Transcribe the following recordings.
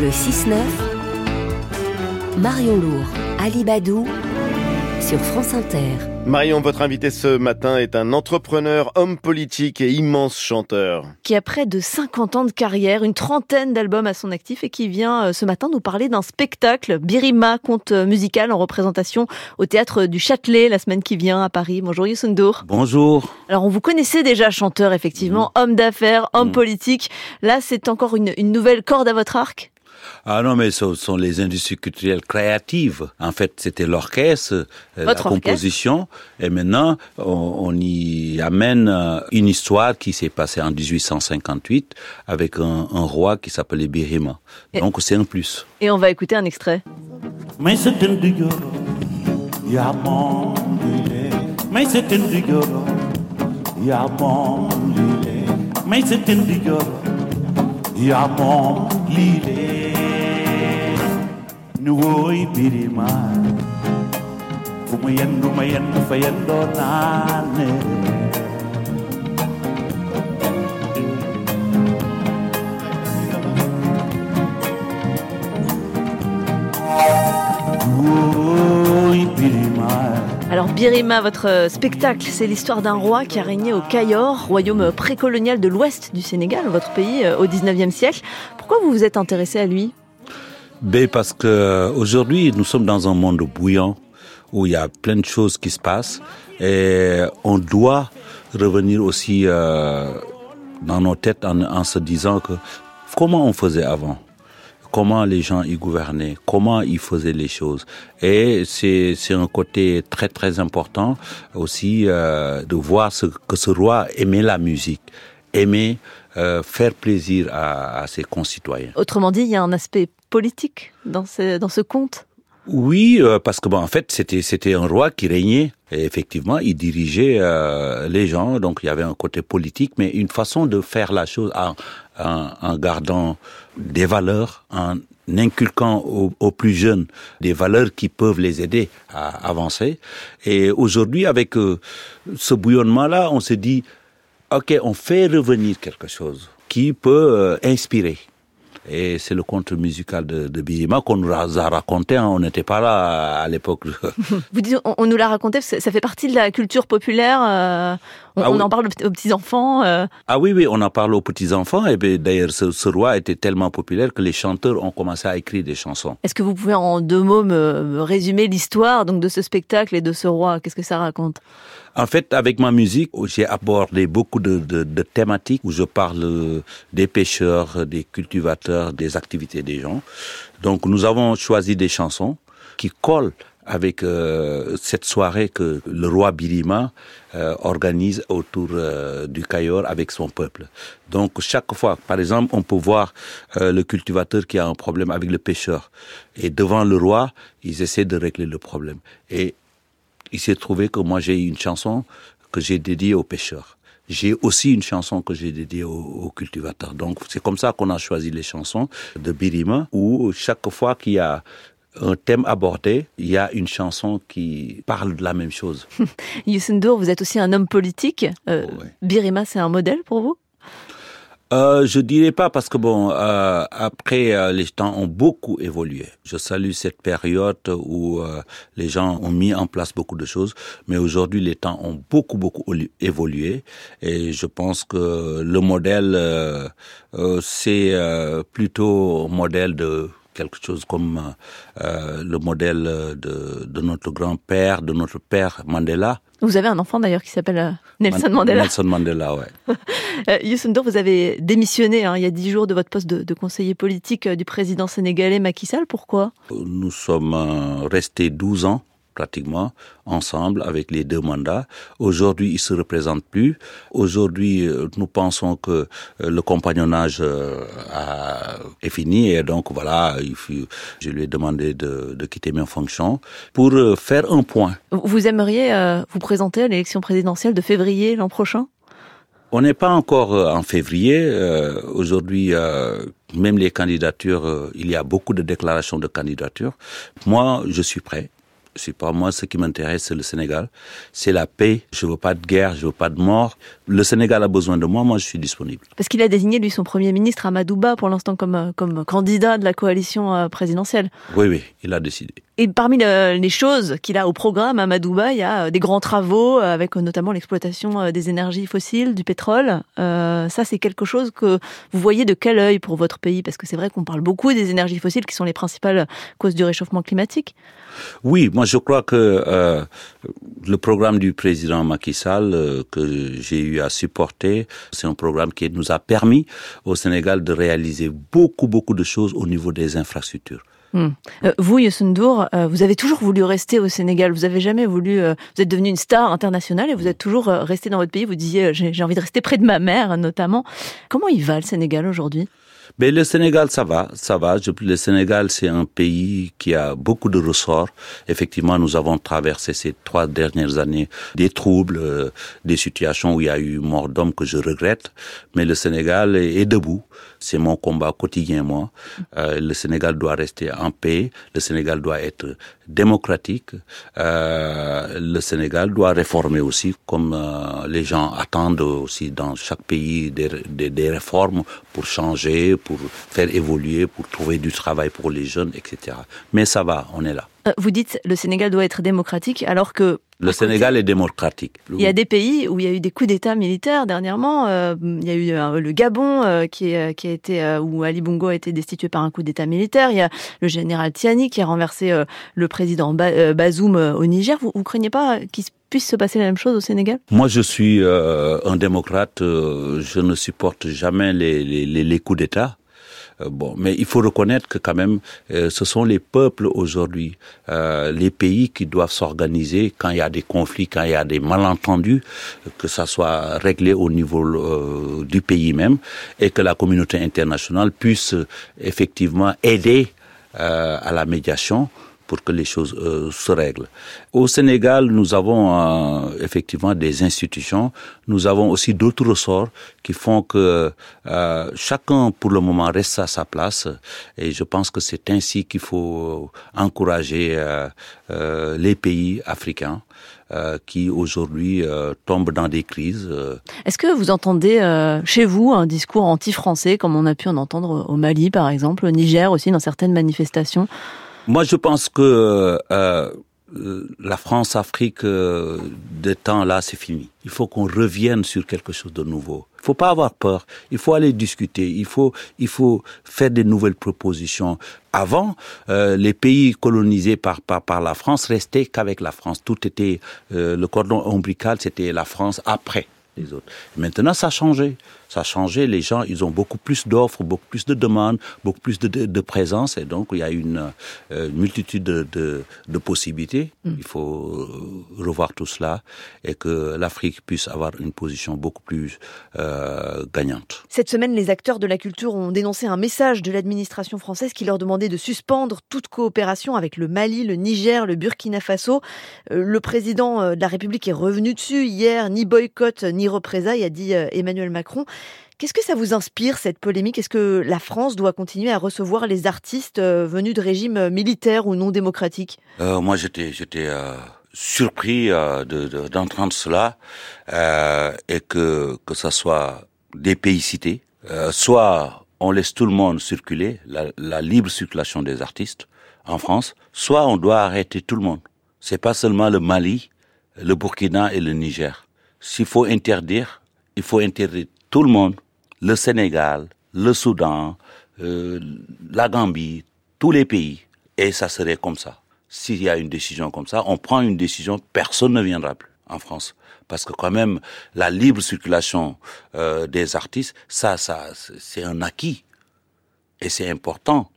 le 6-9, Marion Lourd, Ali Badou, sur France Inter. Marion, votre invité ce matin est un entrepreneur, homme politique et immense chanteur. Qui a près de 50 ans de carrière, une trentaine d'albums à son actif et qui vient euh, ce matin nous parler d'un spectacle, Birima, conte musical en représentation au théâtre du Châtelet la semaine qui vient à Paris. Bonjour Youssoundour. Bonjour. Alors on vous connaissait déjà chanteur effectivement, homme d'affaires, homme politique. Là c'est encore une, une nouvelle corde à votre arc? Ah non, mais ce sont les industries culturelles créatives. En fait, c'était l'orchestre, euh, la composition, et maintenant, on, on y amène euh, une histoire qui s'est passée en 1858 avec un, un roi qui s'appelait Birima. Donc, c'est un plus. Et on va écouter un extrait. Yamom lile Nuoi birima. Kumayan numayan fayan donane Alors Birima, votre euh, spectacle, c'est l'histoire d'un roi qui a régné au Cayor, royaume précolonial de l'ouest du Sénégal, votre pays, euh, au 19e siècle. Pourquoi vous vous êtes intéressé à lui? Ben, parce que euh, aujourd'hui, nous sommes dans un monde bouillant où il y a plein de choses qui se passent et on doit revenir aussi euh, dans nos têtes en, en se disant que comment on faisait avant? Comment les gens y gouvernaient, comment ils faisaient les choses. Et c'est un côté très très important aussi euh, de voir ce, que ce roi aimait la musique, aimait euh, faire plaisir à, à ses concitoyens. Autrement dit, il y a un aspect politique dans ce, dans ce conte? Oui, euh, parce que en fait, c'était un roi qui régnait. Et effectivement, il dirigeait euh, les gens, donc il y avait un côté politique, mais une façon de faire la chose en, gardant des valeurs, en inculquant aux, plus jeunes des valeurs qui peuvent les aider à avancer. Et aujourd'hui, avec euh, ce bouillonnement-là, on se dit, ok, on fait revenir quelque chose qui peut inspirer. Et c'est le conte musical de, de qu'on nous a raconté. hein. On n'était pas là à l'époque. Vous dites, on, on nous l'a raconté, parce que ça fait partie de la culture populaire. euh, on, Ah on en parle aux, petits-enfants. euh, ah oui, oui, on en parle aux petits-enfants. Et d'ailleurs, ce, ce roi était tellement populaire que les chanteurs ont commencé à écrire des chansons. Est-ce que vous pouvez en deux mots me, me résumer l'histoire donc de ce spectacle et de ce roi? Qu'est-ce que ça raconte? En fait, avec ma musique, j'ai abordé beaucoup de, thématiques où je parle des pêcheurs, des cultivateurs, des activités des gens. Donc, nous avons choisi des chansons qui collent avec euh, cette soirée que le roi Birima euh, organise autour euh, du Cayor avec son peuple. Donc chaque fois, par exemple, on peut voir le cultivateur qui a un problème avec le pêcheur. Et devant le roi, ils essaient de régler le problème. Il s'est trouvé que moi j'ai une chanson que j'ai dédiée aux pêcheurs. J'ai aussi une chanson que j'ai dédiée aux, aux cultivateurs. Donc c'est comme ça qu'on a choisi les chansons de Birima, où chaque fois qu'il y a un thème abordé, il y a une chanson qui parle de la même chose. Youssoundour, vous êtes aussi un homme politique. Euh, Oh, ouais. Birima, c'est un modèle pour vous? Euh, je dirais pas parce que bon, euh, après euh, les temps ont beaucoup évolué. Je salue cette période où euh, les gens ont mis en place beaucoup de choses, mais aujourd'hui les temps ont beaucoup beaucoup évolué et je pense que le modèle euh, euh, c'est euh, plutôt modèle de quelque chose comme euh, le modèle de, de notre grand-père, de notre père Mandela. Vous avez un enfant d'ailleurs qui s'appelle euh, Nelson Man- Mandela. Nelson Mandela, ouais. Euh, Youssou vous avez démissionné hein, il y a dix jours de votre poste de, de conseiller politique euh, du président sénégalais Macky Sall. Pourquoi? Nous sommes euh, restés 12 ans pratiquement ensemble avec les deux mandats. Aujourd'hui, ils se représentent plus. Aujourd'hui, euh, nous pensons que euh, le compagnonnage euh, est fini et donc voilà, je lui ai demandé de, de quitter mes fonctions pour faire un point. Vous- aimeriez vous présenter à l'élection présidentielle de février l'an prochain? On n'est pas encore en février. Euh, Aujourd'hui, euh, même les candidatures, euh, il y a beaucoup de déclarations de candidature. Moi, je suis prêt. C'est pas moi ce qui m'intéresse, c'est le Sénégal. C'est la paix. Je veux pas de guerre, je veux pas de mort. Le Sénégal a besoin de moi, moi je suis disponible. Parce qu'il a désigné lui son premier ministre Amadouba pour l'instant comme euh, comme candidat de la coalition euh, présidentielle. Oui, oui, il a décidé. Et parmi le- les choses qu'il a au programme à Madouba, il y a euh, des grands travaux avec notamment l'exploitation des énergies fossiles, du pétrole. Euh, ça, c'est quelque chose que vous voyez de quel œil pour votre pays? Parce que c'est vrai qu'on parle beaucoup des énergies fossiles qui sont les principales causes du réchauffement climatique. Oui, moi je crois que euh, le programme du président Macky Sall euh, que j'ai eu à supporter, c'est un programme qui nous a permis au Sénégal de réaliser beaucoup beaucoup de choses au niveau des infrastructures. Hmm. Euh, vous, Youssou N'Dour, euh, vous avez toujours voulu rester au Sénégal. Vous avez jamais voulu. vous êtes devenu une star internationale et vous êtes toujours resté dans votre pays. Vous disiez, j'ai envie de rester près de ma mère, notamment. Comment il va le Sénégal aujourd'hui? Mais le Sénégal, ça va, ça va. Le Sénégal, c'est un pays qui a beaucoup de ressorts. Effectivement, nous avons traversé ces trois dernières années des troubles, euh, des situations où il y a eu mort d'hommes que je regrette. Mais le Sénégal est, est debout. C'est mon combat quotidien, moi. Euh, le Sénégal doit rester en paix. Le Sénégal doit être démocratique. Euh, le Sénégal doit réformer aussi, comme euh, les gens attendent aussi dans chaque pays des, des, des réformes pour changer, pour faire évoluer, pour trouver du travail pour les jeunes, etc. Mais ça va, on est là. Euh, Vous dites le Sénégal doit être démocratique, alors que Le Sénégal est démocratique. il y a des pays où il y a eu des coups d'État militaires dernièrement. Euh, il y a eu euh, le Gabon euh, qui, a été où Ali Bongo a été destitué par un coup d'État militaire. Il y a le général Tiani qui a renversé le président ba Bazoum au Niger. Vous, vous craignez pas qu'il se- puisse se passer la même chose au Sénégal? Moi, je suis un démocrate. je ne supporte jamais les, les coups d'État. Euh, Bon, mais il faut reconnaître que quand même, euh, ce sont les peuples aujourd'hui, euh, les pays qui doivent s'organiser quand il y a des conflits, quand il y a des malentendus, que ça soit réglé au niveau du pays même, et que la communauté internationale puisse effectivement aider à la médiation pour que les choses euh, se règlent. Au Sénégal, nous avons euh, effectivement des institutions, nous avons aussi d'autres ressorts qui font que euh, chacun pour le moment reste à sa place et je pense que c'est ainsi qu'il faut encourager les pays africains qui aujourd'hui tombent dans des crises. Est-ce que vous entendez chez vous un discours anti-français comme on a pu en entendre au Mali par exemple, au Niger aussi dans certaines manifestations? Moi, je pense que euh, la France-Afrique euh, de temps là, c'est fini. Il faut qu'on revienne sur quelque chose de nouveau. Il faut pas avoir peur. Il faut aller discuter. Il faut, il faut faire des nouvelles propositions. Avant, euh, les pays colonisés par, par, par la France restaient qu'avec la France. Tout était euh, le cordon ombilical, c'était la France après les autres. Maintenant, ça a changé. Ça a changé. Les gens, ils ont beaucoup plus d'offres, beaucoup plus de demandes, beaucoup plus de, de, de présence. Et donc, il y a une euh, multitude de, possibilités. Il faut euh, revoir tout cela et que l'Afrique puisse avoir une position beaucoup plus euh, gagnante. Cette semaine, les acteurs de la culture ont dénoncé un message de l'administration française qui leur demandait de suspendre toute coopération avec le Mali, le Niger, le Burkina Faso. Le président de la République est revenu dessus hier, ni boycott ni représailles, a dit Emmanuel Macron. Qu'est-ce que ça vous inspire, cette polémique? Est-ce que la France doit continuer à recevoir les artistes euh, venus de régimes euh, militaires ou non démocratiques? Euh, moi, j'étais, surpris de, de- d'entendre cela et que que ça soit des pays cités, soit on laisse tout le monde circuler, la, la libre circulation des artistes en France, soit on doit arrêter tout le monde. C'est pas seulement le Mali, le Burkina et le Niger. S'il faut interdire, il faut interdire tout le monde, le Sénégal, le Soudan, euh, la Gambie, tous les pays. Et ça serait comme ça. S'il y a une décision comme ça, on prend une décision, personne ne viendra plus en France. Parce que quand même, la libre circulation euh, des artistes, ça, ça, c'est un acquis. Et c'est important.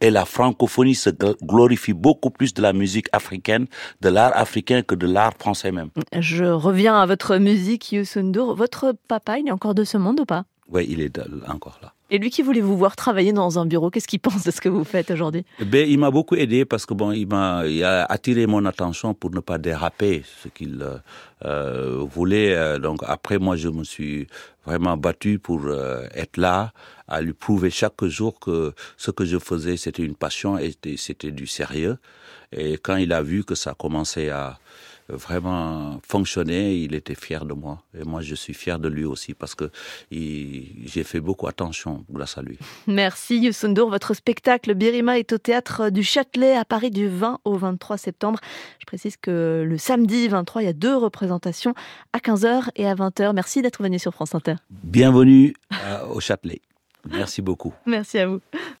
Et la francophonie se gl- glorifie beaucoup plus de la musique africaine, de l'art africain que de l'art français même. Je reviens à votre musique, Youssou N'Dour. Votre papa, il est encore de ce monde ou pas? Oui, il est encore là. Et lui qui voulait vous voir travailler dans un bureau, qu'est-ce qu'il pense de ce que vous faites aujourd'hui? Ben, Il m'a beaucoup aidé parce que bon, il m'a il a attiré mon attention pour ne pas déraper ce qu'il euh, voulait. Euh, donc après, moi, je me suis vraiment battu pour euh, être là, à lui prouver chaque jour que ce que je faisais, c'était une passion et c'était du sérieux. Et quand il a vu que ça commençait à vraiment fonctionner, il était fier de moi. Et moi, je suis fier de lui aussi parce que j'ai fait beaucoup attention grâce à lui. Merci Youssou Votre spectacle Birima est au théâtre du Châtelet à Paris du 20 au 23 septembre. Je précise que le samedi 23, il y a deux représentations à 15h et à 20h. Merci d'être venu sur France Inter. Bienvenue au Châtelet. Merci beaucoup. Merci à vous.